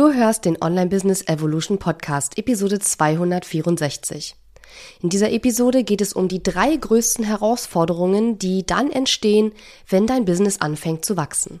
Du hörst den Online Business Evolution Podcast, Episode 264. In dieser Episode geht es um die drei größten Herausforderungen, die dann entstehen, wenn dein Business anfängt zu wachsen.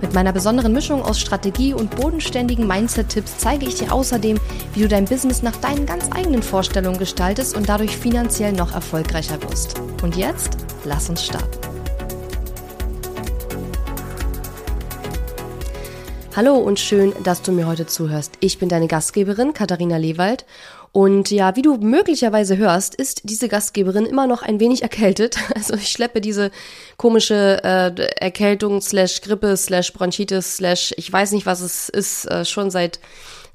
Mit meiner besonderen Mischung aus Strategie und bodenständigen Mindset-Tipps zeige ich dir außerdem, wie du dein Business nach deinen ganz eigenen Vorstellungen gestaltest und dadurch finanziell noch erfolgreicher wirst. Und jetzt, lass uns starten. Hallo und schön, dass du mir heute zuhörst. Ich bin deine Gastgeberin Katharina Lewald und ja, wie du möglicherweise hörst, ist diese Gastgeberin immer noch ein wenig erkältet. Also ich schleppe diese komische äh, Erkältung slash Grippe slash Bronchitis slash ich weiß nicht, was es ist, äh, schon seit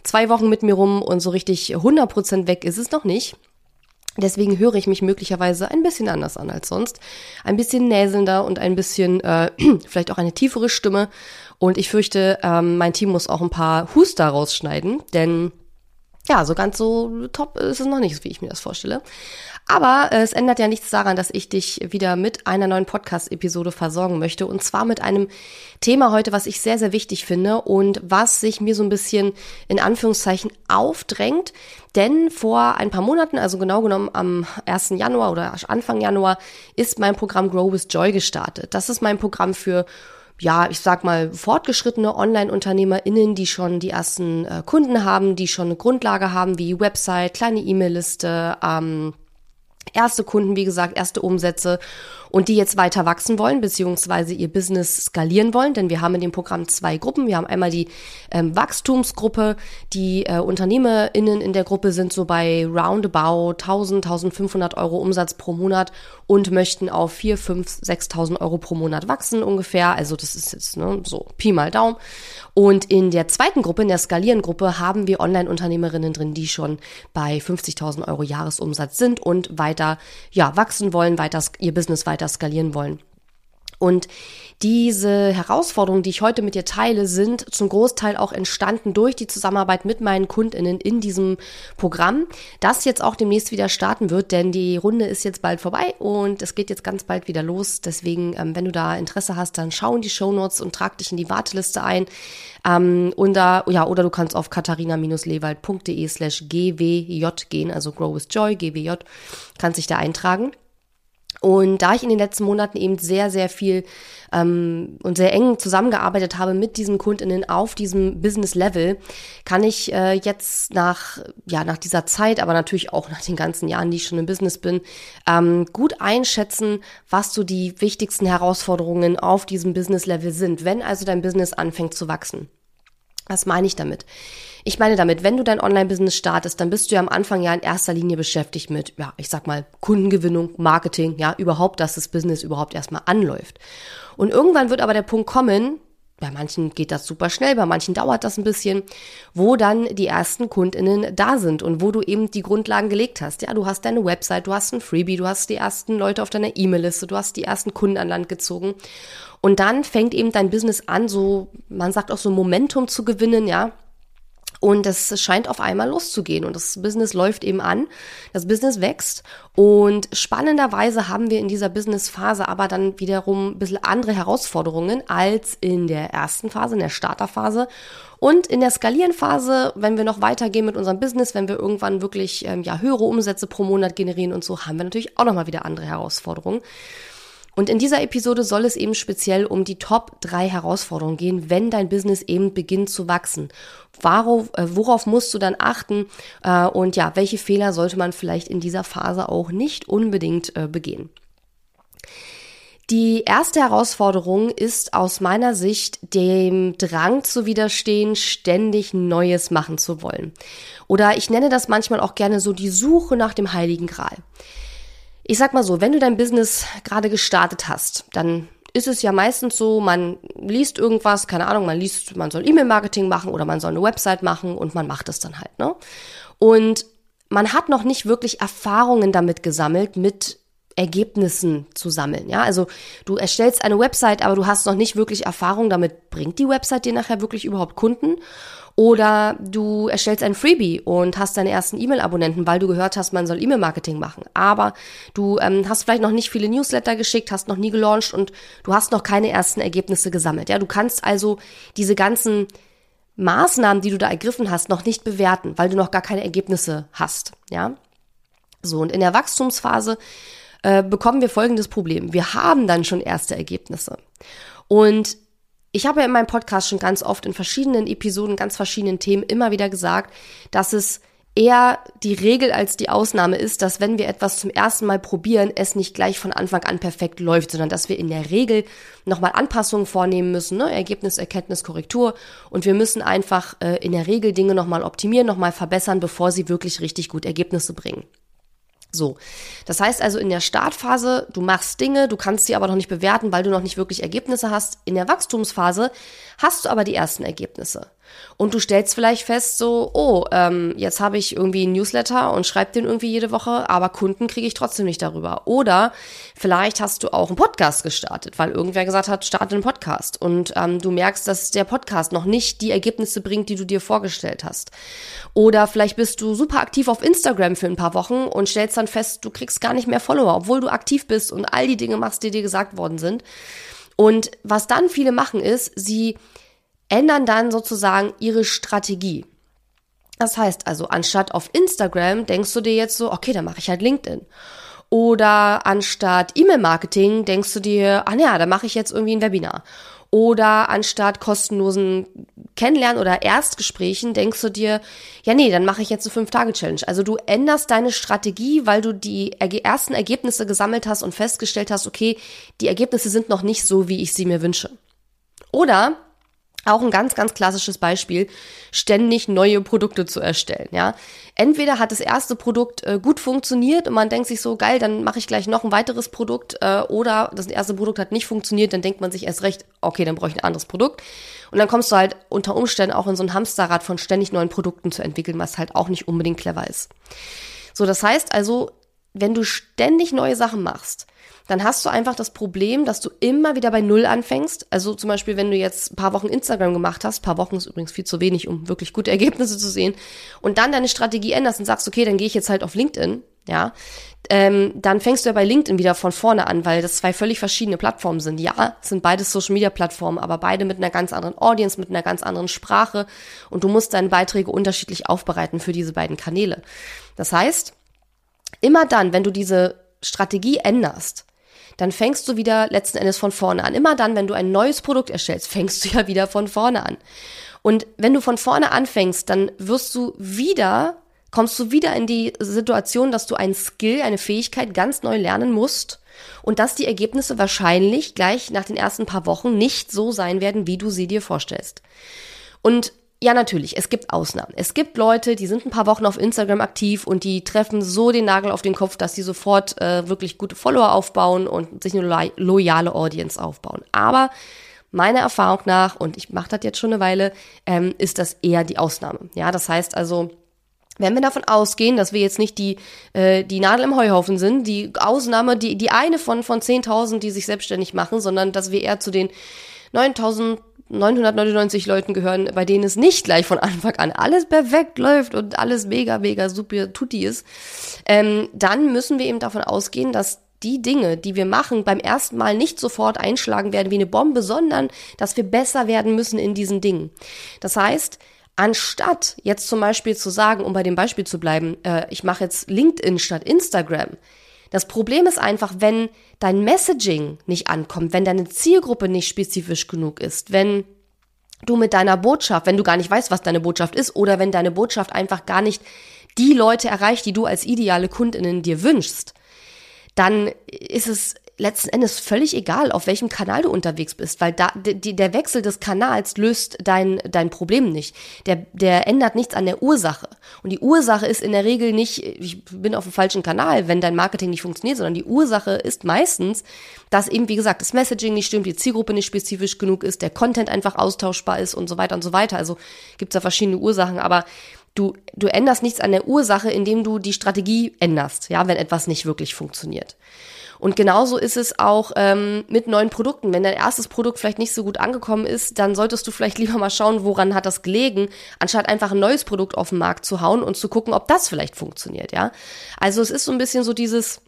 zwei Wochen mit mir rum und so richtig 100% weg ist es noch nicht. Deswegen höre ich mich möglicherweise ein bisschen anders an als sonst. Ein bisschen näselnder und ein bisschen, äh, vielleicht auch eine tiefere Stimme. Und ich fürchte, ähm, mein Team muss auch ein paar Huster rausschneiden, denn ja, so ganz so top ist es noch nicht, wie ich mir das vorstelle. Aber äh, es ändert ja nichts daran, dass ich dich wieder mit einer neuen Podcast-Episode versorgen möchte. Und zwar mit einem Thema heute, was ich sehr, sehr wichtig finde und was sich mir so ein bisschen in Anführungszeichen aufdrängt. Denn vor ein paar Monaten, also genau genommen am 1. Januar oder Anfang Januar, ist mein Programm Grow with Joy gestartet. Das ist mein Programm für ja, ich sag mal, fortgeschrittene Online-UnternehmerInnen, die schon die ersten äh, Kunden haben, die schon eine Grundlage haben, wie Website, kleine E-Mail-Liste, ähm, erste Kunden, wie gesagt, erste Umsätze und die jetzt weiter wachsen wollen, beziehungsweise ihr Business skalieren wollen, denn wir haben in dem Programm zwei Gruppen. Wir haben einmal die ähm, Wachstumsgruppe, die äh, UnternehmerInnen in der Gruppe sind so bei roundabout 1000, 1500 Euro Umsatz pro Monat und möchten auf 4, 5, 6000 Euro pro Monat wachsen ungefähr. Also das ist jetzt ne, so Pi mal Daumen. Und in der zweiten Gruppe, in der Skalieren-Gruppe, haben wir Online-Unternehmerinnen drin, die schon bei 50.000 Euro Jahresumsatz sind und weiter ja, wachsen wollen, weiter ihr Business weiter weiter skalieren wollen. Und diese Herausforderungen, die ich heute mit dir teile, sind zum Großteil auch entstanden durch die Zusammenarbeit mit meinen Kundinnen in diesem Programm, das jetzt auch demnächst wieder starten wird, denn die Runde ist jetzt bald vorbei und es geht jetzt ganz bald wieder los. Deswegen, ähm, wenn du da Interesse hast, dann schau in die Show Notes und trag dich in die Warteliste ein. Ähm, und da, ja, oder du kannst auf katharina-lewald.de slash gwj gehen, also Grow with Joy, gwj, kannst dich da eintragen. Und da ich in den letzten Monaten eben sehr, sehr viel ähm, und sehr eng zusammengearbeitet habe mit diesen Kundinnen auf diesem Business-Level, kann ich äh, jetzt nach, ja, nach dieser Zeit, aber natürlich auch nach den ganzen Jahren, die ich schon im Business bin, ähm, gut einschätzen, was so die wichtigsten Herausforderungen auf diesem Business-Level sind, wenn also dein Business anfängt zu wachsen. Was meine ich damit? Ich meine damit, wenn du dein Online-Business startest, dann bist du ja am Anfang ja in erster Linie beschäftigt mit, ja, ich sag mal, Kundengewinnung, Marketing, ja, überhaupt, dass das Business überhaupt erstmal anläuft. Und irgendwann wird aber der Punkt kommen, bei manchen geht das super schnell, bei manchen dauert das ein bisschen, wo dann die ersten KundInnen da sind und wo du eben die Grundlagen gelegt hast. Ja, du hast deine Website, du hast ein Freebie, du hast die ersten Leute auf deiner E-Mail-Liste, du hast die ersten Kunden an Land gezogen. Und dann fängt eben dein Business an, so, man sagt auch so Momentum zu gewinnen, ja. Und es scheint auf einmal loszugehen und das Business läuft eben an, das Business wächst und spannenderweise haben wir in dieser Business-Phase aber dann wiederum ein bisschen andere Herausforderungen als in der ersten Phase, in der Starterphase. Und in der Skalierenphase, wenn wir noch weitergehen mit unserem Business, wenn wir irgendwann wirklich ähm, ja höhere Umsätze pro Monat generieren und so, haben wir natürlich auch nochmal wieder andere Herausforderungen. Und in dieser Episode soll es eben speziell um die Top 3 Herausforderungen gehen, wenn dein Business eben beginnt zu wachsen. Worauf, äh, worauf musst du dann achten? Äh, und ja, welche Fehler sollte man vielleicht in dieser Phase auch nicht unbedingt äh, begehen? Die erste Herausforderung ist aus meiner Sicht dem Drang zu widerstehen, ständig Neues machen zu wollen. Oder ich nenne das manchmal auch gerne so die Suche nach dem Heiligen Gral. Ich sag mal so, wenn du dein Business gerade gestartet hast, dann ist es ja meistens so, man liest irgendwas, keine Ahnung, man liest, man soll E-Mail-Marketing machen oder man soll eine Website machen und man macht es dann halt, ne? Und man hat noch nicht wirklich Erfahrungen damit gesammelt, mit Ergebnissen zu sammeln. Ja, also du erstellst eine Website, aber du hast noch nicht wirklich Erfahrung damit, bringt die Website dir nachher wirklich überhaupt Kunden? Oder du erstellst ein Freebie und hast deine ersten E-Mail-Abonnenten, weil du gehört hast, man soll E-Mail-Marketing machen. Aber du ähm, hast vielleicht noch nicht viele Newsletter geschickt, hast noch nie gelauncht und du hast noch keine ersten Ergebnisse gesammelt. Ja, du kannst also diese ganzen Maßnahmen, die du da ergriffen hast, noch nicht bewerten, weil du noch gar keine Ergebnisse hast. Ja, so und in der Wachstumsphase äh, bekommen wir folgendes Problem: Wir haben dann schon erste Ergebnisse und ich habe ja in meinem Podcast schon ganz oft in verschiedenen Episoden, ganz verschiedenen Themen immer wieder gesagt, dass es eher die Regel als die Ausnahme ist, dass wenn wir etwas zum ersten Mal probieren, es nicht gleich von Anfang an perfekt läuft, sondern dass wir in der Regel nochmal Anpassungen vornehmen müssen, ne? Ergebnis, Erkenntnis, Korrektur. Und wir müssen einfach äh, in der Regel Dinge nochmal optimieren, nochmal verbessern, bevor sie wirklich richtig gut Ergebnisse bringen. So. Das heißt also in der Startphase, du machst Dinge, du kannst sie aber noch nicht bewerten, weil du noch nicht wirklich Ergebnisse hast. In der Wachstumsphase hast du aber die ersten Ergebnisse. Und du stellst vielleicht fest, so, oh, ähm, jetzt habe ich irgendwie einen Newsletter und schreibe den irgendwie jede Woche, aber Kunden kriege ich trotzdem nicht darüber. Oder vielleicht hast du auch einen Podcast gestartet, weil irgendwer gesagt hat, starte einen Podcast. Und ähm, du merkst, dass der Podcast noch nicht die Ergebnisse bringt, die du dir vorgestellt hast. Oder vielleicht bist du super aktiv auf Instagram für ein paar Wochen und stellst dann fest, du kriegst gar nicht mehr Follower, obwohl du aktiv bist und all die Dinge machst, die dir gesagt worden sind. Und was dann viele machen ist, sie ändern dann sozusagen ihre Strategie. Das heißt also, anstatt auf Instagram denkst du dir jetzt so, okay, dann mache ich halt LinkedIn. Oder anstatt E-Mail-Marketing denkst du dir, ah ja, dann mache ich jetzt irgendwie ein Webinar. Oder anstatt kostenlosen Kennenlernen oder Erstgesprächen denkst du dir, ja nee, dann mache ich jetzt eine Fünf-Tage-Challenge. Also du änderst deine Strategie, weil du die ersten Ergebnisse gesammelt hast und festgestellt hast, okay, die Ergebnisse sind noch nicht so, wie ich sie mir wünsche. Oder auch ein ganz, ganz klassisches Beispiel, ständig neue Produkte zu erstellen, ja. Entweder hat das erste Produkt äh, gut funktioniert und man denkt sich so, geil, dann mache ich gleich noch ein weiteres Produkt, äh, oder das erste Produkt hat nicht funktioniert, dann denkt man sich erst recht, okay, dann brauche ich ein anderes Produkt. Und dann kommst du halt unter Umständen auch in so ein Hamsterrad von ständig neuen Produkten zu entwickeln, was halt auch nicht unbedingt clever ist. So, das heißt also, wenn du ständig neue Sachen machst, dann hast du einfach das Problem, dass du immer wieder bei Null anfängst. Also zum Beispiel, wenn du jetzt ein paar Wochen Instagram gemacht hast, paar Wochen ist übrigens viel zu wenig, um wirklich gute Ergebnisse zu sehen, und dann deine Strategie änderst und sagst, okay, dann gehe ich jetzt halt auf LinkedIn, ja, ähm, dann fängst du ja bei LinkedIn wieder von vorne an, weil das zwei völlig verschiedene Plattformen sind. Ja, sind beides Social Media Plattformen, aber beide mit einer ganz anderen Audience, mit einer ganz anderen Sprache und du musst deine Beiträge unterschiedlich aufbereiten für diese beiden Kanäle. Das heißt, immer dann, wenn du diese Strategie änderst, dann fängst du wieder letzten Endes von vorne an. Immer dann, wenn du ein neues Produkt erstellst, fängst du ja wieder von vorne an. Und wenn du von vorne anfängst, dann wirst du wieder, kommst du wieder in die Situation, dass du ein Skill, eine Fähigkeit ganz neu lernen musst und dass die Ergebnisse wahrscheinlich gleich nach den ersten paar Wochen nicht so sein werden, wie du sie dir vorstellst. Und ja, natürlich, es gibt Ausnahmen. Es gibt Leute, die sind ein paar Wochen auf Instagram aktiv und die treffen so den Nagel auf den Kopf, dass sie sofort äh, wirklich gute Follower aufbauen und sich eine lo loyale Audience aufbauen. Aber meiner Erfahrung nach, und ich mache das jetzt schon eine Weile, ähm, ist das eher die Ausnahme. Ja, das heißt also, wenn wir davon ausgehen, dass wir jetzt nicht die, äh, die Nadel im Heuhaufen sind, die Ausnahme, die, die eine von, von 10.000, die sich selbstständig machen, sondern dass wir eher zu den 9.000 999 Leuten gehören, bei denen es nicht gleich von Anfang an alles perfekt läuft und alles mega, mega super tutti ist, ähm, dann müssen wir eben davon ausgehen, dass die Dinge, die wir machen, beim ersten Mal nicht sofort einschlagen werden wie eine Bombe, sondern dass wir besser werden müssen in diesen Dingen. Das heißt, anstatt jetzt zum Beispiel zu sagen, um bei dem Beispiel zu bleiben, äh, ich mache jetzt LinkedIn statt Instagram, das Problem ist einfach, wenn dein Messaging nicht ankommt, wenn deine Zielgruppe nicht spezifisch genug ist, wenn du mit deiner Botschaft, wenn du gar nicht weißt, was deine Botschaft ist, oder wenn deine Botschaft einfach gar nicht die Leute erreicht, die du als ideale Kundinnen dir wünschst, dann ist es letzten Endes völlig egal, auf welchem Kanal du unterwegs bist, weil da, die, der Wechsel des Kanals löst dein, dein Problem nicht. Der, der ändert nichts an der Ursache. Und die Ursache ist in der Regel nicht, ich bin auf dem falschen Kanal, wenn dein Marketing nicht funktioniert, sondern die Ursache ist meistens, dass eben, wie gesagt, das Messaging nicht stimmt, die Zielgruppe nicht spezifisch genug ist, der Content einfach austauschbar ist und so weiter und so weiter. Also gibt es da verschiedene Ursachen, aber du, du änderst nichts an der Ursache, indem du die Strategie änderst, ja, wenn etwas nicht wirklich funktioniert. Und genauso ist es auch ähm, mit neuen Produkten. Wenn dein erstes Produkt vielleicht nicht so gut angekommen ist, dann solltest du vielleicht lieber mal schauen, woran hat das gelegen, anstatt einfach ein neues Produkt auf den Markt zu hauen und zu gucken, ob das vielleicht funktioniert, ja. Also es ist so ein bisschen so dieses,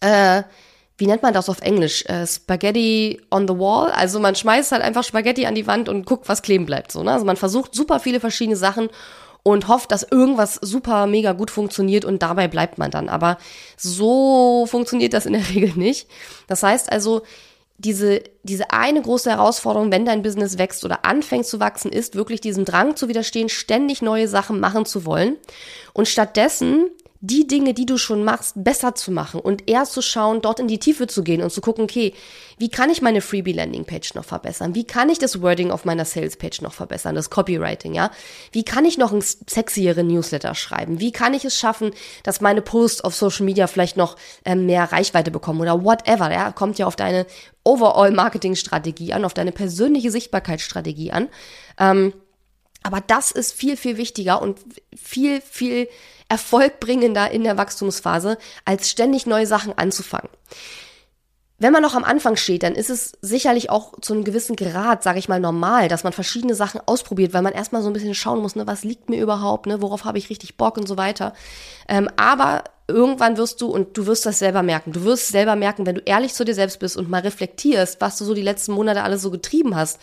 äh, wie nennt man das auf Englisch? Äh, Spaghetti on the wall. Also man schmeißt halt einfach Spaghetti an die Wand und guckt, was kleben bleibt. So, ne? Also man versucht super viele verschiedene Sachen und hofft, dass irgendwas super mega gut funktioniert und dabei bleibt man dann. Aber so funktioniert das in der Regel nicht. Das heißt also, diese, diese eine große Herausforderung, wenn dein Business wächst oder anfängt zu wachsen, ist wirklich diesem Drang zu widerstehen, ständig neue Sachen machen zu wollen und stattdessen die Dinge, die du schon machst, besser zu machen und eher zu schauen, dort in die Tiefe zu gehen und zu gucken, okay, wie kann ich meine Freebie Landing Page noch verbessern? Wie kann ich das Wording auf meiner Sales Page noch verbessern, das Copywriting, ja? Wie kann ich noch einen sexieren Newsletter schreiben? Wie kann ich es schaffen, dass meine Posts auf Social Media vielleicht noch ähm, mehr Reichweite bekommen oder whatever, ja? Kommt ja auf deine Overall Marketing Strategie an, auf deine persönliche Sichtbarkeitsstrategie an. Ähm, aber das ist viel, viel wichtiger und viel, viel erfolgbringender in der Wachstumsphase, als ständig neue Sachen anzufangen. Wenn man noch am Anfang steht, dann ist es sicherlich auch zu einem gewissen Grad, sage ich mal, normal, dass man verschiedene Sachen ausprobiert, weil man erstmal so ein bisschen schauen muss, ne, was liegt mir überhaupt, ne, worauf habe ich richtig Bock und so weiter. Ähm, aber irgendwann wirst du, und du wirst das selber merken, du wirst selber merken, wenn du ehrlich zu dir selbst bist und mal reflektierst, was du so die letzten Monate alles so getrieben hast,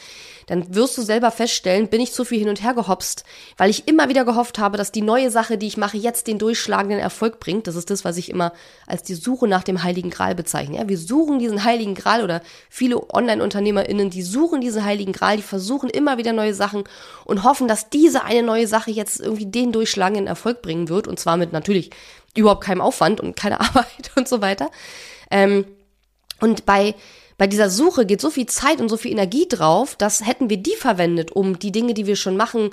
dann wirst du selber feststellen, bin ich zu viel hin und her gehopst, weil ich immer wieder gehofft habe, dass die neue Sache, die ich mache, jetzt den durchschlagenden Erfolg bringt. Das ist das, was ich immer als die Suche nach dem Heiligen Gral bezeichne. Ja, wir suchen diesen Heiligen Gral oder viele Online-UnternehmerInnen, die suchen diesen Heiligen Gral, die versuchen immer wieder neue Sachen und hoffen, dass diese eine neue Sache jetzt irgendwie den durchschlagenden Erfolg bringen wird und zwar mit natürlich überhaupt keinem Aufwand und keine Arbeit und so weiter. Ähm, und bei, bei dieser Suche geht so viel Zeit und so viel Energie drauf, dass hätten wir die verwendet, um die Dinge, die wir schon machen,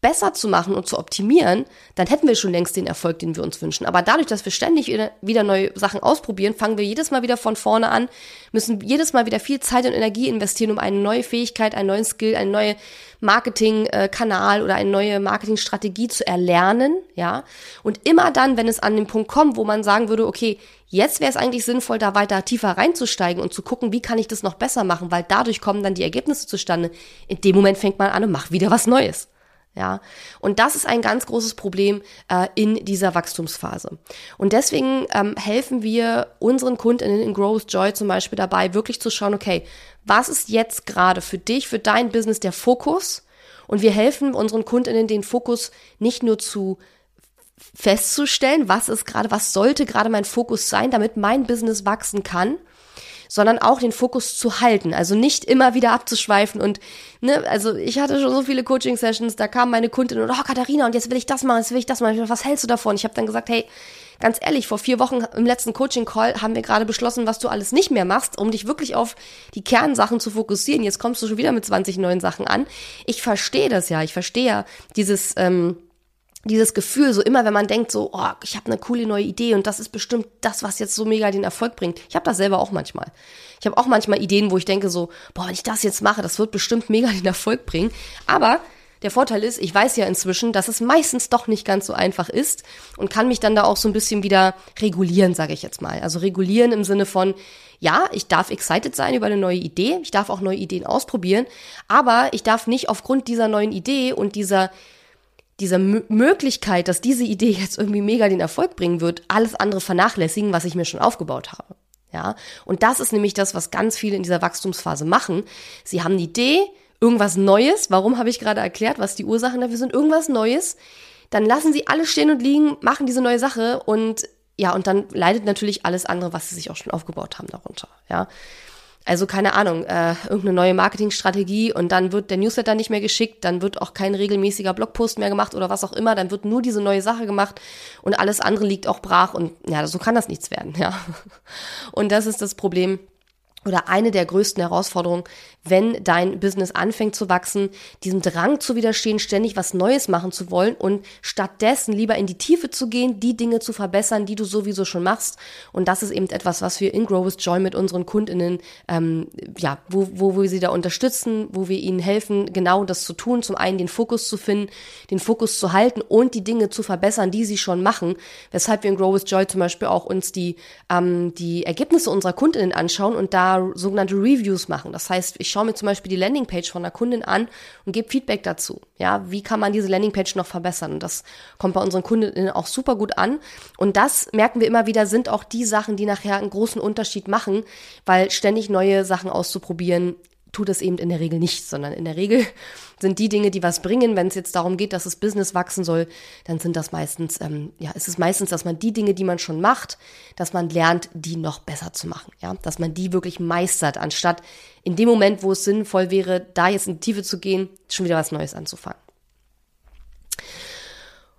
besser zu machen und zu optimieren, dann hätten wir schon längst den Erfolg, den wir uns wünschen. Aber dadurch, dass wir ständig wieder neue Sachen ausprobieren, fangen wir jedes Mal wieder von vorne an, müssen jedes Mal wieder viel Zeit und Energie investieren, um eine neue Fähigkeit, einen neuen Skill, einen neuen Marketingkanal oder eine neue Marketingstrategie zu erlernen, ja. Und immer dann, wenn es an den Punkt kommt, wo man sagen würde, okay, jetzt wäre es eigentlich sinnvoll, da weiter tiefer reinzusteigen und zu gucken, wie kann ich das noch besser machen, weil dadurch kommen dann die Ergebnisse zustande. In dem Moment fängt man an und macht wieder was Neues. Ja, und das ist ein ganz großes Problem äh, in dieser Wachstumsphase. Und deswegen ähm, helfen wir unseren Kundinnen in Growth Joy zum Beispiel dabei, wirklich zu schauen, okay, was ist jetzt gerade für dich, für dein Business der Fokus? Und wir helfen unseren Kundinnen, den Fokus nicht nur zu festzustellen, was ist gerade, was sollte gerade mein Fokus sein, damit mein Business wachsen kann, sondern auch den Fokus zu halten. Also nicht immer wieder abzuschweifen und, ne, also ich hatte schon so viele Coaching-Sessions, da kam meine Kundin und, oh, Katharina, und jetzt will ich das machen, jetzt will ich das machen. Was hältst du davon? Ich habe dann gesagt, hey, ganz ehrlich, vor vier Wochen im letzten Coaching-Call haben wir gerade beschlossen, was du alles nicht mehr machst, um dich wirklich auf die Kernsachen zu fokussieren. Jetzt kommst du schon wieder mit 20 neuen Sachen an. Ich verstehe das ja, ich verstehe ja dieses, ähm, dieses Gefühl, so immer, wenn man denkt, so, oh, ich habe eine coole neue Idee und das ist bestimmt das, was jetzt so mega den Erfolg bringt. Ich habe das selber auch manchmal. Ich habe auch manchmal Ideen, wo ich denke, so, boah, wenn ich das jetzt mache, das wird bestimmt mega den Erfolg bringen. Aber der Vorteil ist, ich weiß ja inzwischen, dass es meistens doch nicht ganz so einfach ist und kann mich dann da auch so ein bisschen wieder regulieren, sage ich jetzt mal. Also regulieren im Sinne von, ja, ich darf excited sein über eine neue Idee, ich darf auch neue Ideen ausprobieren, aber ich darf nicht aufgrund dieser neuen Idee und dieser dieser M Möglichkeit, dass diese Idee jetzt irgendwie mega den Erfolg bringen wird, alles andere vernachlässigen, was ich mir schon aufgebaut habe. Ja, und das ist nämlich das, was ganz viele in dieser Wachstumsphase machen. Sie haben eine Idee, irgendwas Neues. Warum habe ich gerade erklärt, was die Ursachen dafür sind? Irgendwas Neues. Dann lassen sie alles stehen und liegen, machen diese neue Sache und ja, und dann leidet natürlich alles andere, was sie sich auch schon aufgebaut haben, darunter. Ja, also keine Ahnung, äh, irgendeine neue Marketingstrategie und dann wird der Newsletter nicht mehr geschickt, dann wird auch kein regelmäßiger Blogpost mehr gemacht oder was auch immer, dann wird nur diese neue Sache gemacht und alles andere liegt auch brach und ja, so kann das nichts werden, ja. Und das ist das Problem. oder eine der größten Herausforderungen, wenn dein Business anfängt zu wachsen, diesem Drang zu widerstehen, ständig was Neues machen zu wollen und stattdessen lieber in die Tiefe zu gehen, die Dinge zu verbessern, die du sowieso schon machst. Und das ist eben etwas, was wir in Grow with Joy mit unseren KundInnen, ähm, ja, wo, wo wir sie da unterstützen, wo wir ihnen helfen, genau das zu tun. Zum einen den Fokus zu finden, den Fokus zu halten und die Dinge zu verbessern, die sie schon machen. Weshalb wir in Grow with Joy zum Beispiel auch uns die, ähm, die Ergebnisse unserer KundInnen anschauen und da sogenannte Reviews machen. Das heißt, ich schaue mir zum Beispiel die Landingpage von einer Kundin an und gebe Feedback dazu. Ja, wie kann man diese Landingpage noch verbessern? Und das kommt bei unseren Kundinnen auch super gut an. Und das merken wir immer wieder, sind auch die Sachen, die nachher einen großen Unterschied machen, weil ständig neue Sachen auszuprobieren tut es eben in der Regel nicht, sondern in der Regel sind die Dinge, die was bringen. Wenn es jetzt darum geht, dass das Business wachsen soll, dann sind das meistens, ähm, ja, ist meistens, dass man die Dinge, die man schon macht, dass man lernt, die noch besser zu machen, ja, dass man die wirklich meistert, anstatt in dem Moment, wo es sinnvoll wäre, da jetzt in die Tiefe zu gehen, schon wieder was Neues anzufangen.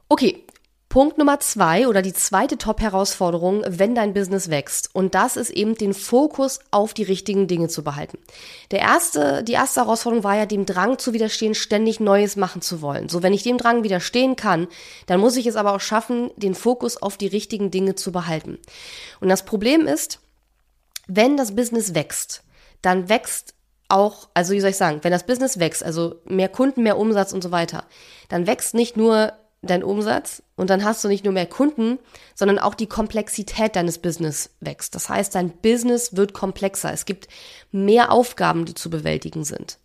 Okay, Punkt Nummer zwei oder die zweite Top-Herausforderung, wenn dein Business wächst. Und das ist eben den Fokus auf die richtigen Dinge zu behalten. Der erste, die erste Herausforderung war ja dem Drang zu widerstehen, ständig Neues machen zu wollen. So, wenn ich dem Drang widerstehen kann, dann muss ich es aber auch schaffen, den Fokus auf die richtigen Dinge zu behalten. Und das Problem ist, wenn das Business wächst, dann wächst auch, also wie soll ich sagen, wenn das Business wächst, also mehr Kunden, mehr Umsatz und so weiter, dann wächst nicht nur dein Umsatz und dann hast du nicht nur mehr Kunden, sondern auch die Komplexität deines Business wächst. Das heißt, dein Business wird komplexer. Es gibt mehr Aufgaben, die zu bewältigen sind.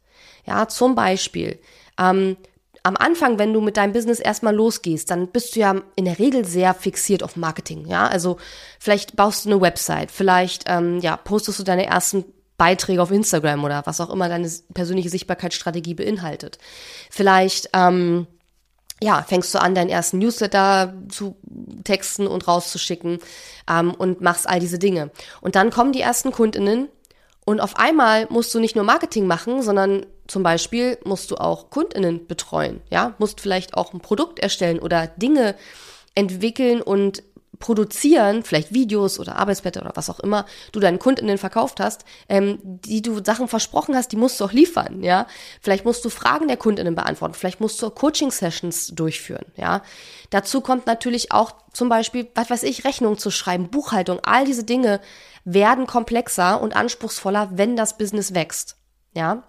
Ja, zum Beispiel, ähm, am Anfang, wenn du mit deinem Business erstmal losgehst, dann bist du ja in der Regel sehr fixiert auf Marketing. Ja, also vielleicht baust du eine Website, vielleicht ähm, ja postest du deine ersten Beiträge auf Instagram oder was auch immer deine persönliche Sichtbarkeitsstrategie beinhaltet. Vielleicht ähm, ja, fängst du an, deinen ersten Newsletter zu texten und rauszuschicken ähm, und machst all diese Dinge. Und dann kommen die ersten Kundinnen und auf einmal musst du nicht nur Marketing machen, sondern zum Beispiel musst du auch Kundinnen betreuen, ja, musst vielleicht auch ein Produkt erstellen oder Dinge entwickeln und produzieren, vielleicht Videos oder Arbeitsblätter oder was auch immer, du deinen Kundinnen verkauft hast, ähm, die du Sachen versprochen hast, die musst du auch liefern, ja. Vielleicht musst du Fragen der Kundinnen beantworten, vielleicht musst du Coaching-Sessions durchführen, ja. Dazu kommt natürlich auch zum Beispiel, was weiß ich, Rechnungen zu schreiben, Buchhaltung, all diese Dinge werden komplexer und anspruchsvoller, wenn das Business wächst, ja.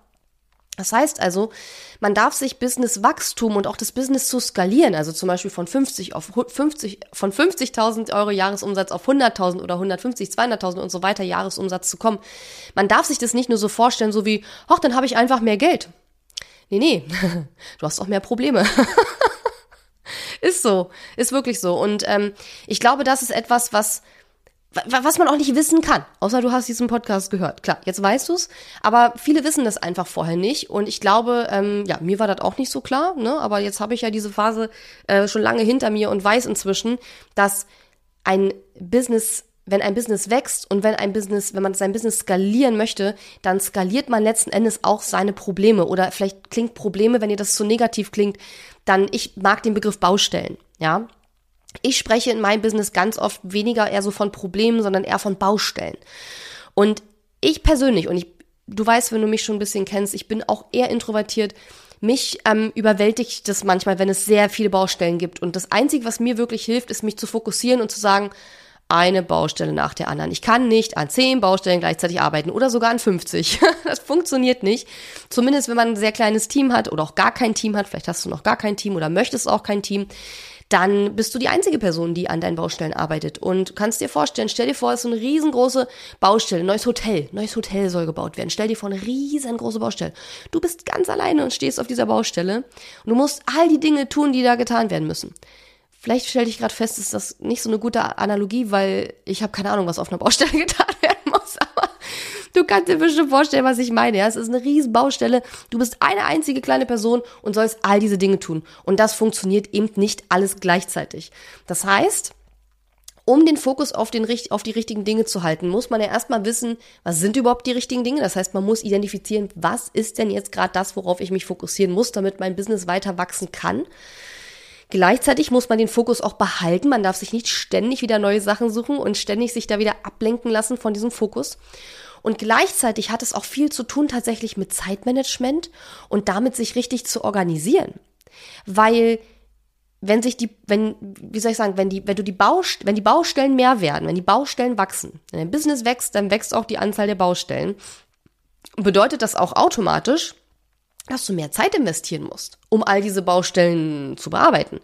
Das heißt also, man darf sich Businesswachstum und auch das Business zu skalieren, also zum Beispiel von 50 auf 50, von 50.000 Euro Jahresumsatz auf 100.000 oder 150, 200.000 und so weiter Jahresumsatz zu kommen. Man darf sich das nicht nur so vorstellen, so wie, ach, dann habe ich einfach mehr Geld. Nee, nee, du hast auch mehr Probleme. ist so, ist wirklich so. Und ähm, ich glaube, das ist etwas, was was man auch nicht wissen kann, außer du hast diesen Podcast gehört. Klar, jetzt weißt du's, aber viele wissen das einfach vorher nicht und ich glaube, ähm, ja, mir war das auch nicht so klar, ne? aber jetzt habe ich ja diese Phase äh, schon lange hinter mir und weiß inzwischen, dass ein Business wenn ein Business wächst und wenn ein Business, wenn man sein Business skalieren möchte, dann skaliert man letzten Endes auch seine Probleme. Oder vielleicht klingt Probleme, wenn ihr das zu negativ klingt, dann ich mag den Begriff Baustellen. Ja, ich spreche in meinem Business ganz oft weniger eher so von Problemen, sondern eher von Baustellen. Und ich persönlich, und ich, du weißt, wenn du mich schon ein bisschen kennst, ich bin auch eher introvertiert. Mich ähm, überwältigt das manchmal, wenn es sehr viele Baustellen gibt. Und das Einzige, was mir wirklich hilft, ist, mich zu fokussieren und zu sagen, eine Baustelle nach der anderen. Ich kann nicht an zehn Baustellen gleichzeitig arbeiten oder sogar an 50. das funktioniert nicht. Zumindest wenn man ein sehr kleines Team hat oder auch gar kein Team hat. Vielleicht hast du noch gar kein Team oder möchtest auch kein Team dann bist du die einzige Person, die an deinen Baustellen arbeitet. Und kannst dir vorstellen, stell dir vor, es ist eine riesengroße Baustelle, neues Hotel, neues Hotel soll gebaut werden. Stell dir vor, eine riesengroße Baustelle. Du bist ganz alleine und stehst auf dieser Baustelle und du musst all die Dinge tun, die da getan werden müssen. Vielleicht stelle ich gerade fest, ist das nicht so eine gute Analogie, weil ich habe keine Ahnung, was auf einer Baustelle getan werden muss, aber Du kannst dir bestimmt vorstellen, was ich meine. Ja, es ist eine riesen Baustelle. Du bist eine einzige kleine Person und sollst all diese Dinge tun. Und das funktioniert eben nicht alles gleichzeitig. Das heißt, um den Fokus auf, den, auf die richtigen Dinge zu halten, muss man ja erstmal wissen, was sind überhaupt die richtigen Dinge. Das heißt, man muss identifizieren, was ist denn jetzt gerade das, worauf ich mich fokussieren muss, damit mein Business weiter wachsen kann. Gleichzeitig muss man den Fokus auch behalten. Man darf sich nicht ständig wieder neue Sachen suchen und ständig sich da wieder ablenken lassen von diesem Fokus. Und gleichzeitig hat es auch viel zu tun tatsächlich mit Zeitmanagement und damit sich richtig zu organisieren. Weil wenn sich die, wenn, wie soll ich sagen, wenn die, wenn du die Baust wenn die Baustellen mehr werden, wenn die Baustellen wachsen, wenn dein Business wächst, dann wächst auch die Anzahl der Baustellen. Bedeutet das auch automatisch, dass du mehr Zeit investieren musst, um all diese Baustellen zu bearbeiten.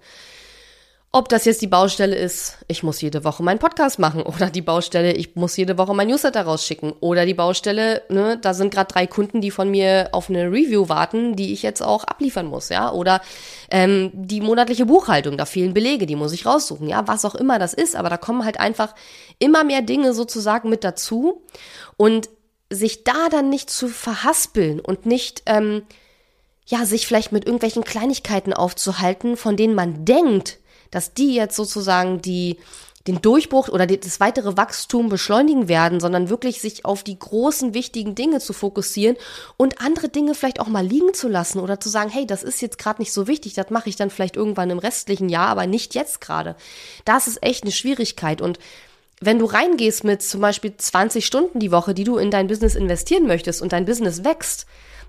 Ob das jetzt die Baustelle ist, ich muss jede Woche meinen Podcast machen oder die Baustelle, ich muss jede Woche mein Newsletter rausschicken oder die Baustelle, ne, da sind gerade drei Kunden, die von mir auf eine Review warten, die ich jetzt auch abliefern muss, ja, oder ähm, die monatliche Buchhaltung, da fehlen Belege, die muss ich raussuchen, ja, was auch immer das ist, aber da kommen halt einfach immer mehr Dinge sozusagen mit dazu. Und sich da dann nicht zu verhaspeln und nicht ähm, ja, sich vielleicht mit irgendwelchen Kleinigkeiten aufzuhalten, von denen man denkt, dass die jetzt sozusagen die den Durchbruch oder das weitere Wachstum beschleunigen werden, sondern wirklich sich auf die großen, wichtigen Dinge zu fokussieren und andere Dinge vielleicht auch mal liegen zu lassen oder zu sagen, hey, das ist jetzt gerade nicht so wichtig, das mache ich dann vielleicht irgendwann im restlichen Jahr, aber nicht jetzt gerade. Das ist echt eine Schwierigkeit und wenn du reingehst mit zum Beispiel 20 Stunden die Woche, die du in dein Business investieren möchtest und dein Business wächst,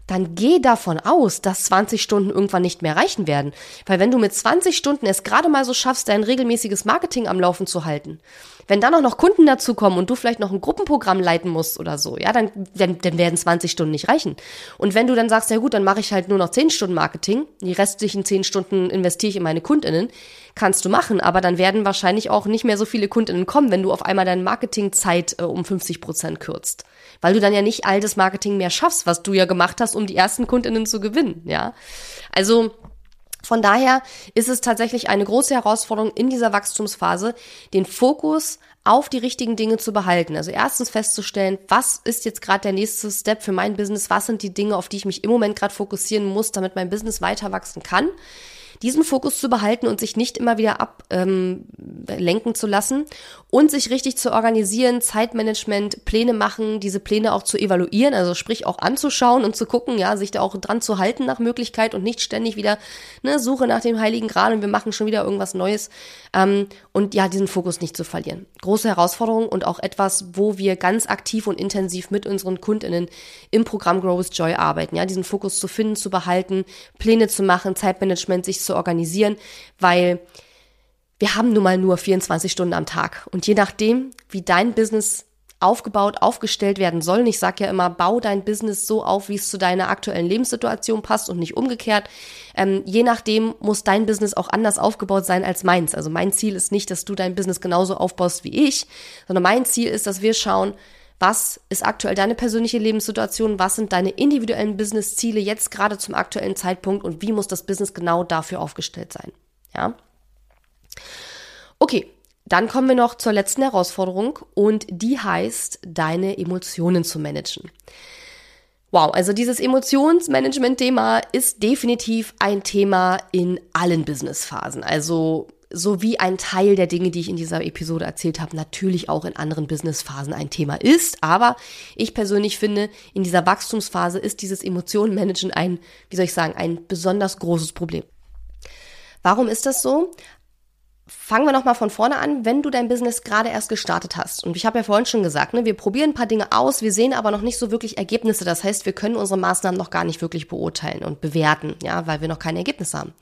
dann geh davon aus, dass 20 Stunden irgendwann nicht mehr reichen werden. Weil wenn du mit 20 Stunden es gerade mal so schaffst, dein regelmäßiges Marketing am Laufen zu halten, wenn dann auch noch Kunden dazukommen und du vielleicht noch ein Gruppenprogramm leiten musst oder so, ja, dann, dann, dann werden 20 Stunden nicht reichen. Und wenn du dann sagst, ja gut, dann mache ich halt nur noch 10 Stunden Marketing, die restlichen 10 Stunden investiere ich in meine KundInnen, kannst du machen, aber dann werden wahrscheinlich auch nicht mehr so viele KundInnen kommen, wenn du auf einmal deine Marketingzeit äh, um 50 Prozent kürzt. Weil du dann ja nicht all das Marketing mehr schaffst, was du ja gemacht hast, um die ersten KundInnen zu gewinnen, ja. Also, von daher ist es tatsächlich eine große Herausforderung in dieser Wachstumsphase, den Fokus auf die richtigen Dinge zu behalten. Also erstens festzustellen, was ist jetzt gerade der nächste Step für mein Business, was sind die Dinge, auf die ich mich im Moment gerade fokussieren muss, damit mein Business weiter wachsen kann diesen Fokus zu behalten und sich nicht immer wieder ablenken ähm, zu lassen und sich richtig zu organisieren, Zeitmanagement, Pläne machen, diese Pläne auch zu evaluieren, also sprich auch anzuschauen und zu gucken, ja, sich da auch dran zu halten nach Möglichkeit und nicht ständig wieder ne, Suche nach dem Heiligen Gral und wir machen schon wieder irgendwas Neues ähm, und ja, diesen Fokus nicht zu verlieren. Große Herausforderung und auch etwas, wo wir ganz aktiv und intensiv mit unseren KundInnen im Programm Grow with Joy arbeiten, ja, diesen Fokus zu finden, zu behalten, Pläne zu machen, Zeitmanagement sich zu organisieren, weil wir haben nun mal nur 24 Stunden am Tag. Und je nachdem, wie dein Business aufgebaut, aufgestellt werden soll. Und ich sage ja immer, bau dein Business so auf, wie es zu deiner aktuellen Lebenssituation passt und nicht umgekehrt. Ähm, je nachdem muss dein Business auch anders aufgebaut sein als meins. Also mein Ziel ist nicht, dass du dein Business genauso aufbaust wie ich, sondern mein Ziel ist, dass wir schauen, was ist aktuell deine persönliche Lebenssituation? Was sind deine individuellen Business-Ziele jetzt gerade zum aktuellen Zeitpunkt und wie muss das Business genau dafür aufgestellt sein? Ja. Okay, dann kommen wir noch zur letzten Herausforderung und die heißt, deine Emotionen zu managen. Wow, also dieses Emotionsmanagement-Thema ist definitiv ein Thema in allen Businessphasen. Also so wie ein Teil der Dinge, die ich in dieser Episode erzählt habe, natürlich auch in anderen Businessphasen ein Thema ist. Aber ich persönlich finde, in dieser Wachstumsphase ist dieses Emotionenmanagen ein, wie soll ich sagen, ein besonders großes Problem. Warum ist das so? Fangen wir nochmal von vorne an, wenn du dein Business gerade erst gestartet hast. Und ich habe ja vorhin schon gesagt, ne, wir probieren ein paar Dinge aus, wir sehen aber noch nicht so wirklich Ergebnisse. Das heißt, wir können unsere Maßnahmen noch gar nicht wirklich beurteilen und bewerten, ja, weil wir noch keine Ergebnisse haben.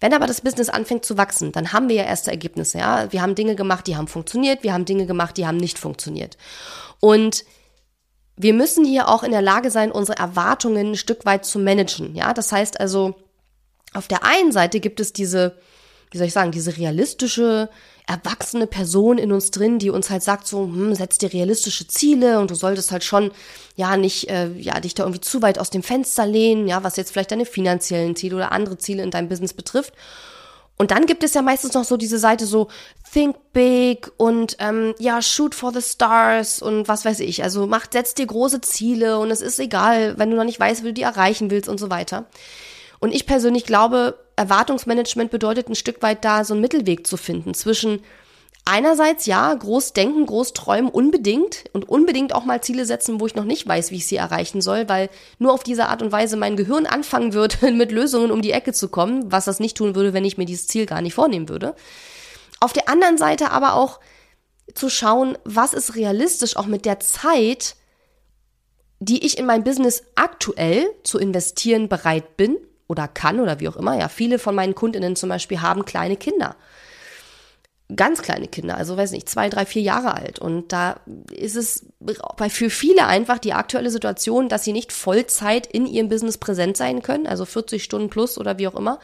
Wenn aber das Business anfängt zu wachsen, dann haben wir ja erste Ergebnisse, ja. Wir haben Dinge gemacht, die haben funktioniert, wir haben Dinge gemacht, die haben nicht funktioniert. Und wir müssen hier auch in der Lage sein, unsere Erwartungen ein Stück weit zu managen, ja. Das heißt also, auf der einen Seite gibt es diese wie soll ich sagen, diese realistische, erwachsene Person in uns drin, die uns halt sagt so, hm, setz dir realistische Ziele und du solltest halt schon, ja, nicht, äh, ja, dich da irgendwie zu weit aus dem Fenster lehnen, ja, was jetzt vielleicht deine finanziellen Ziele oder andere Ziele in deinem Business betrifft. Und dann gibt es ja meistens noch so diese Seite so think big und ähm, ja shoot for the stars und was weiß ich. Also mach setz dir große Ziele und es ist egal, wenn du noch nicht weißt, wie du die erreichen willst und so weiter. Und ich persönlich glaube, Erwartungsmanagement bedeutet ein Stück weit da so einen Mittelweg zu finden zwischen einerseits ja, groß denken, groß träumen, unbedingt und unbedingt auch mal Ziele setzen, wo ich noch nicht weiß, wie ich sie erreichen soll, weil nur auf diese Art und Weise mein Gehirn anfangen würde, mit Lösungen um die Ecke zu kommen, was das nicht tun würde, wenn ich mir dieses Ziel gar nicht vornehmen würde. Auf der anderen Seite aber auch zu schauen, was ist realistisch auch mit der Zeit, die ich in mein Business aktuell zu investieren bereit bin oder kann oder wie auch immer. Ja, viele von meinen Kundinnen zum Beispiel haben kleine Kinder ganz kleine Kinder, also weiß nicht, zwei, drei, vier Jahre alt. Und da ist es bei für viele einfach die aktuelle Situation, dass sie nicht Vollzeit in ihrem Business präsent sein können, also 40 Stunden plus oder wie auch immer,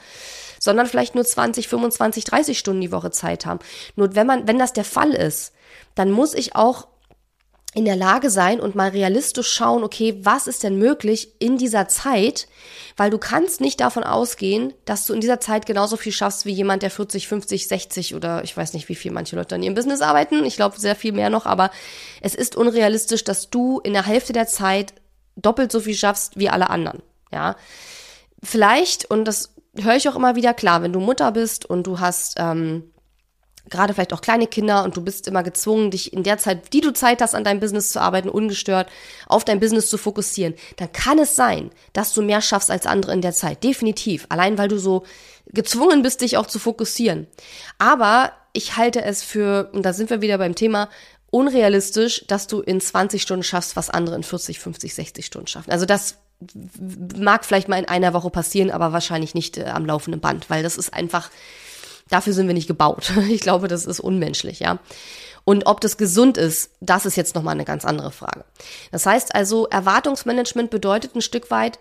sondern vielleicht nur 20, 25, 30 Stunden die Woche Zeit haben. Nur wenn man, wenn das der Fall ist, dann muss ich auch in der Lage sein und mal realistisch schauen, okay, was ist denn möglich in dieser Zeit, weil du kannst nicht davon ausgehen, dass du in dieser Zeit genauso viel schaffst wie jemand, der 40, 50, 60 oder ich weiß nicht, wie viel manche Leute an ihrem Business arbeiten. Ich glaube sehr viel mehr noch, aber es ist unrealistisch, dass du in der Hälfte der Zeit doppelt so viel schaffst wie alle anderen. Ja, vielleicht und das höre ich auch immer wieder klar, wenn du Mutter bist und du hast ähm, gerade vielleicht auch kleine Kinder und du bist immer gezwungen, dich in der Zeit, die du Zeit hast, an deinem Business zu arbeiten, ungestört auf dein Business zu fokussieren, dann kann es sein, dass du mehr schaffst als andere in der Zeit. Definitiv. Allein weil du so gezwungen bist, dich auch zu fokussieren. Aber ich halte es für, und da sind wir wieder beim Thema, unrealistisch, dass du in 20 Stunden schaffst, was andere in 40, 50, 60 Stunden schaffen. Also das mag vielleicht mal in einer Woche passieren, aber wahrscheinlich nicht äh, am laufenden Band, weil das ist einfach, Dafür sind wir nicht gebaut. Ich glaube, das ist unmenschlich, ja. Und ob das gesund ist, das ist jetzt nochmal eine ganz andere Frage. Das heißt also, Erwartungsmanagement bedeutet ein Stück weit,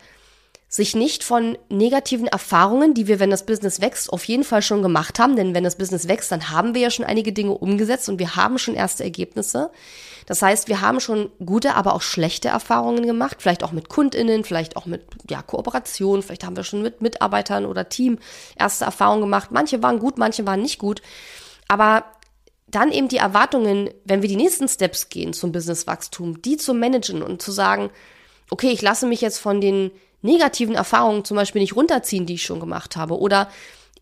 sich nicht von negativen Erfahrungen, die wir, wenn das Business wächst, auf jeden Fall schon gemacht haben, denn wenn das Business wächst, dann haben wir ja schon einige Dinge umgesetzt und wir haben schon erste Ergebnisse. Das heißt, wir haben schon gute, aber auch schlechte Erfahrungen gemacht, vielleicht auch mit KundInnen, vielleicht auch mit ja, Kooperation, vielleicht haben wir schon mit Mitarbeitern oder Team erste Erfahrungen gemacht. Manche waren gut, manche waren nicht gut. Aber dann eben die Erwartungen, wenn wir die nächsten Steps gehen zum Businesswachstum, die zu managen und zu sagen, okay, ich lasse mich jetzt von den negativen Erfahrungen zum Beispiel nicht runterziehen, die ich schon gemacht habe. Oder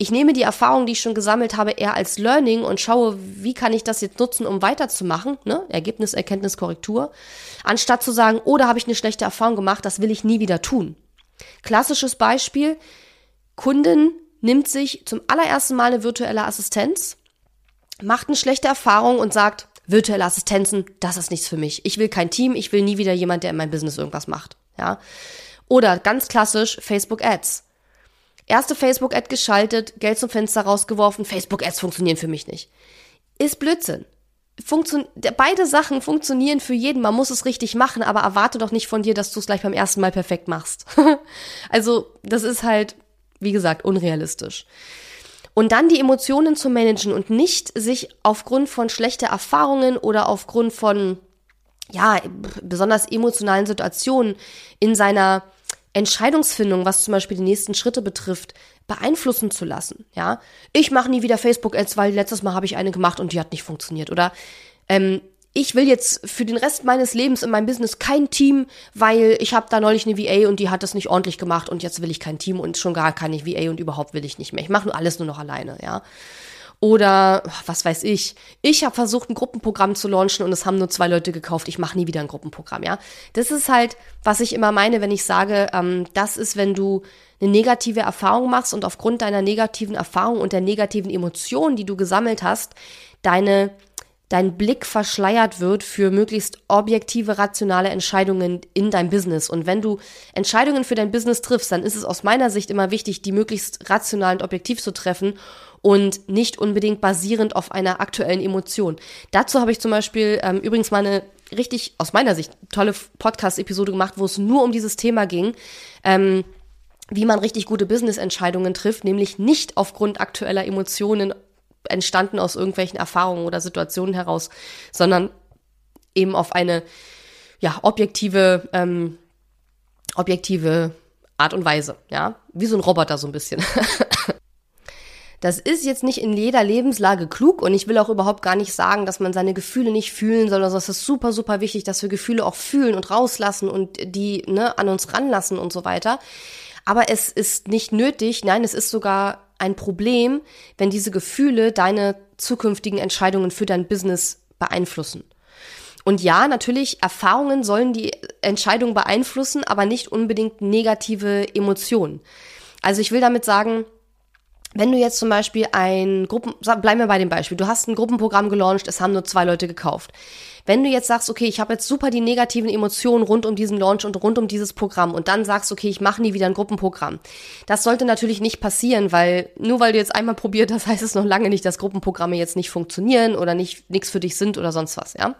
ich nehme die Erfahrung, die ich schon gesammelt habe, eher als Learning und schaue, wie kann ich das jetzt nutzen, um weiterzumachen, ne? Ergebnis, Erkenntnis, Korrektur, anstatt zu sagen, oh, da habe ich eine schlechte Erfahrung gemacht, das will ich nie wieder tun. Klassisches Beispiel, Kundin nimmt sich zum allerersten Mal eine virtuelle Assistenz, macht eine schlechte Erfahrung und sagt, virtuelle Assistenzen, das ist nichts für mich. Ich will kein Team, ich will nie wieder jemand, der in meinem Business irgendwas macht, ja? Oder ganz klassisch Facebook Ads. Erste Facebook Ad geschaltet, Geld zum Fenster rausgeworfen, Facebook Ads funktionieren für mich nicht. Ist Blödsinn. Funktion beide Sachen funktionieren für jeden. Man muss es richtig machen, aber erwarte doch nicht von dir, dass du es gleich beim ersten Mal perfekt machst. also, das ist halt, wie gesagt, unrealistisch. Und dann die Emotionen zu managen und nicht sich aufgrund von schlechter Erfahrungen oder aufgrund von, ja, besonders emotionalen Situationen in seiner Entscheidungsfindung, was zum Beispiel die nächsten Schritte betrifft, beeinflussen zu lassen. Ja, ich mache nie wieder Facebook-Ads, weil letztes Mal habe ich eine gemacht und die hat nicht funktioniert. Oder ähm, ich will jetzt für den Rest meines Lebens in meinem Business kein Team, weil ich habe da neulich eine VA und die hat das nicht ordentlich gemacht und jetzt will ich kein Team und schon gar keine VA und überhaupt will ich nicht mehr. Ich mache nur alles nur noch alleine, ja. Oder was weiß ich, ich habe versucht, ein Gruppenprogramm zu launchen und es haben nur zwei Leute gekauft. Ich mache nie wieder ein Gruppenprogramm, ja. Das ist halt, was ich immer meine, wenn ich sage, ähm, das ist, wenn du eine negative Erfahrung machst und aufgrund deiner negativen Erfahrung und der negativen Emotionen, die du gesammelt hast, deine dein Blick verschleiert wird für möglichst objektive, rationale Entscheidungen in deinem Business. Und wenn du Entscheidungen für dein Business triffst, dann ist es aus meiner Sicht immer wichtig, die möglichst rational und objektiv zu treffen und nicht unbedingt basierend auf einer aktuellen Emotion. Dazu habe ich zum Beispiel ähm, übrigens mal eine richtig, aus meiner Sicht, tolle Podcast-Episode gemacht, wo es nur um dieses Thema ging. Ähm, wie man richtig gute Business-Entscheidungen trifft, nämlich nicht aufgrund aktueller Emotionen entstanden aus irgendwelchen Erfahrungen oder Situationen heraus, sondern eben auf eine ja objektive ähm, objektive Art und Weise, ja, wie so ein Roboter so ein bisschen. Das ist jetzt nicht in jeder Lebenslage klug und ich will auch überhaupt gar nicht sagen, dass man seine Gefühle nicht fühlen soll. Also es ist super, super wichtig, dass wir Gefühle auch fühlen und rauslassen und die ne, an uns ranlassen und so weiter. Aber es ist nicht nötig, nein, es ist sogar ein Problem, wenn diese Gefühle deine zukünftigen Entscheidungen für dein Business beeinflussen. Und ja, natürlich, Erfahrungen sollen die Entscheidung beeinflussen, aber nicht unbedingt negative Emotionen. Also ich will damit sagen, wenn du jetzt zum Beispiel ein Gruppen, bleiben wir bei dem Beispiel, du hast ein Gruppenprogramm gelauncht, es haben nur zwei Leute gekauft. Wenn du jetzt sagst, okay, ich habe jetzt super die negativen Emotionen rund um diesen Launch und rund um dieses Programm und dann sagst, okay, ich mache nie wieder ein Gruppenprogramm. Das sollte natürlich nicht passieren, weil nur weil du jetzt einmal probiert hast, heißt es noch lange nicht, dass Gruppenprogramme jetzt nicht funktionieren oder nicht nichts für dich sind oder sonst was, ja.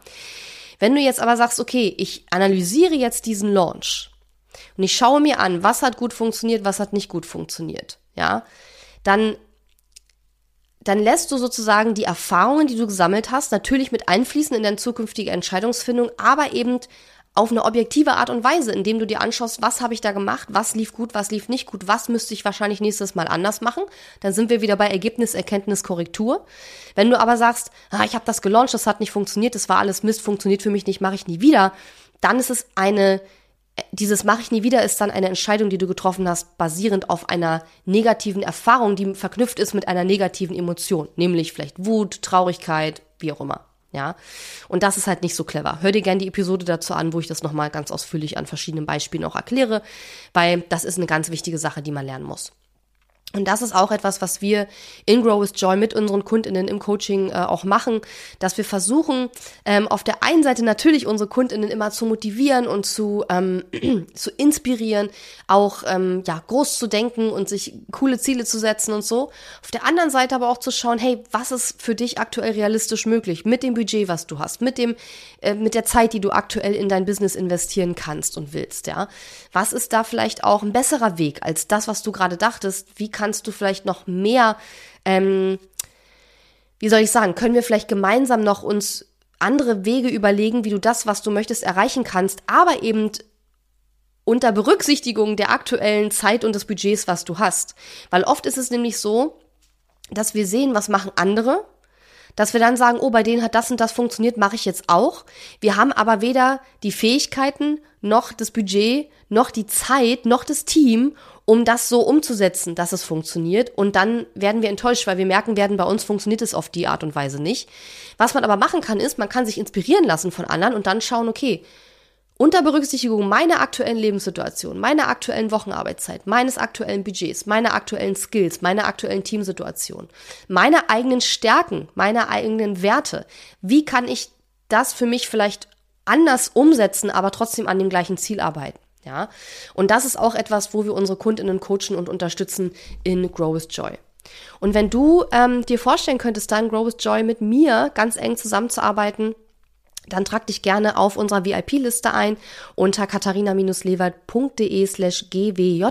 Wenn du jetzt aber sagst, okay, ich analysiere jetzt diesen Launch und ich schaue mir an, was hat gut funktioniert, was hat nicht gut funktioniert, ja, dann dann lässt du sozusagen die Erfahrungen, die du gesammelt hast, natürlich mit einfließen in deine zukünftige Entscheidungsfindung, aber eben auf eine objektive Art und Weise, indem du dir anschaust, was habe ich da gemacht, was lief gut, was lief nicht gut, was müsste ich wahrscheinlich nächstes Mal anders machen. Dann sind wir wieder bei Ergebnis, Erkenntnis, Korrektur. Wenn du aber sagst, ah, ich habe das gelauncht, das hat nicht funktioniert, das war alles Mist, funktioniert für mich nicht, mache ich nie wieder, dann ist es eine dieses mache ich nie wieder ist dann eine Entscheidung, die du getroffen hast, basierend auf einer negativen Erfahrung, die verknüpft ist mit einer negativen Emotion, nämlich vielleicht Wut, Traurigkeit, wie auch immer. Ja, und das ist halt nicht so clever. Hör dir gerne die Episode dazu an, wo ich das nochmal ganz ausführlich an verschiedenen Beispielen auch erkläre, weil das ist eine ganz wichtige Sache, die man lernen muss. Und das ist auch etwas, was wir in Grow with Joy mit unseren Kundinnen im Coaching äh, auch machen, dass wir versuchen, ähm, auf der einen Seite natürlich unsere Kundinnen immer zu motivieren und zu, ähm, zu inspirieren, auch ähm, ja, groß zu denken und sich coole Ziele zu setzen und so. Auf der anderen Seite aber auch zu schauen, hey, was ist für dich aktuell realistisch möglich mit dem Budget, was du hast, mit dem, äh, mit der Zeit, die du aktuell in dein Business investieren kannst und willst, ja. Was ist da vielleicht auch ein besserer Weg als das, was du gerade dachtest? Wie kannst du vielleicht noch mehr, ähm, wie soll ich sagen, können wir vielleicht gemeinsam noch uns andere Wege überlegen, wie du das, was du möchtest, erreichen kannst, aber eben unter Berücksichtigung der aktuellen Zeit und des Budgets, was du hast. Weil oft ist es nämlich so, dass wir sehen, was machen andere, dass wir dann sagen, oh, bei denen hat das und das funktioniert, mache ich jetzt auch. Wir haben aber weder die Fähigkeiten, noch das Budget, noch die Zeit, noch das Team, um das so umzusetzen, dass es funktioniert. Und dann werden wir enttäuscht, weil wir merken werden, bei uns funktioniert es auf die Art und Weise nicht. Was man aber machen kann, ist, man kann sich inspirieren lassen von anderen und dann schauen, okay, unter Berücksichtigung meiner aktuellen Lebenssituation, meiner aktuellen Wochenarbeitszeit, meines aktuellen Budgets, meiner aktuellen Skills, meiner aktuellen Teamsituation, meiner eigenen Stärken, meiner eigenen Werte, wie kann ich das für mich vielleicht anders umsetzen, aber trotzdem an dem gleichen Ziel arbeiten? Ja, und das ist auch etwas, wo wir unsere Kundinnen coachen und unterstützen in Grow with Joy. Und wenn du ähm, dir vorstellen könntest, dann Grow with Joy mit mir ganz eng zusammenzuarbeiten, dann trag dich gerne auf unserer VIP-Liste ein unter katharina-lewald.de slash gwj.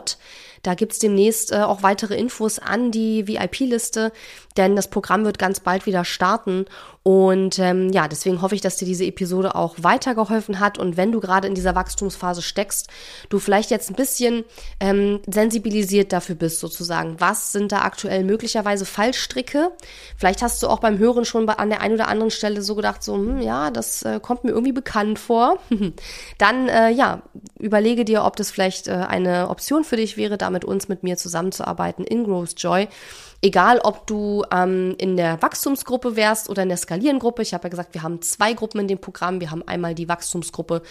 Da gibt's demnächst äh, auch weitere Infos an die VIP-Liste, denn das Programm wird ganz bald wieder starten. Und ähm, ja, deswegen hoffe ich, dass dir diese Episode auch weitergeholfen hat. Und wenn du gerade in dieser Wachstumsphase steckst, du vielleicht jetzt ein bisschen ähm, sensibilisiert dafür bist, sozusagen. Was sind da aktuell möglicherweise Fallstricke? Vielleicht hast du auch beim Hören schon an der einen oder anderen Stelle so gedacht, so, hm, ja, das äh, kommt mir irgendwie bekannt vor. Dann, äh, ja, überlege dir, ob das vielleicht äh, eine Option für dich wäre, da mit uns, mit mir zusammenzuarbeiten in Growth Joy. Egal, ob du ähm, in der Wachstumsgruppe wärst oder in der Skalierengruppe. Ich habe ja gesagt, wir haben zwei Gruppen in dem Programm. Wir haben einmal die Wachstumsgruppe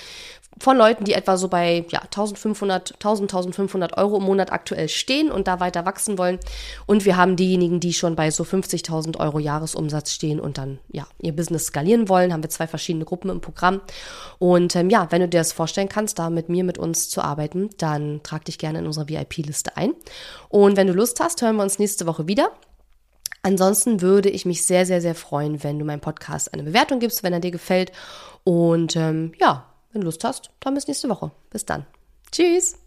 von Leuten, die etwa so bei ja, 1500, 1000, 1500 Euro im Monat aktuell stehen und da weiter wachsen wollen. Und wir haben diejenigen, die schon bei so 50.000 Euro Jahresumsatz stehen und dann ja ihr Business skalieren wollen. Haben wir zwei verschiedene Gruppen im Programm. Und ähm, ja, wenn du dir das vorstellen kannst, da mit mir, mit uns zu arbeiten, dann trag dich gerne in unsere VIP-Liste ein. Und wenn du Lust hast, hören wir uns nächste Woche wieder. Ansonsten würde ich mich sehr, sehr, sehr freuen, wenn du meinem Podcast eine Bewertung gibst, wenn er dir gefällt. Und ähm, ja, wenn du Lust hast, dann bis nächste Woche. Bis dann. Tschüss.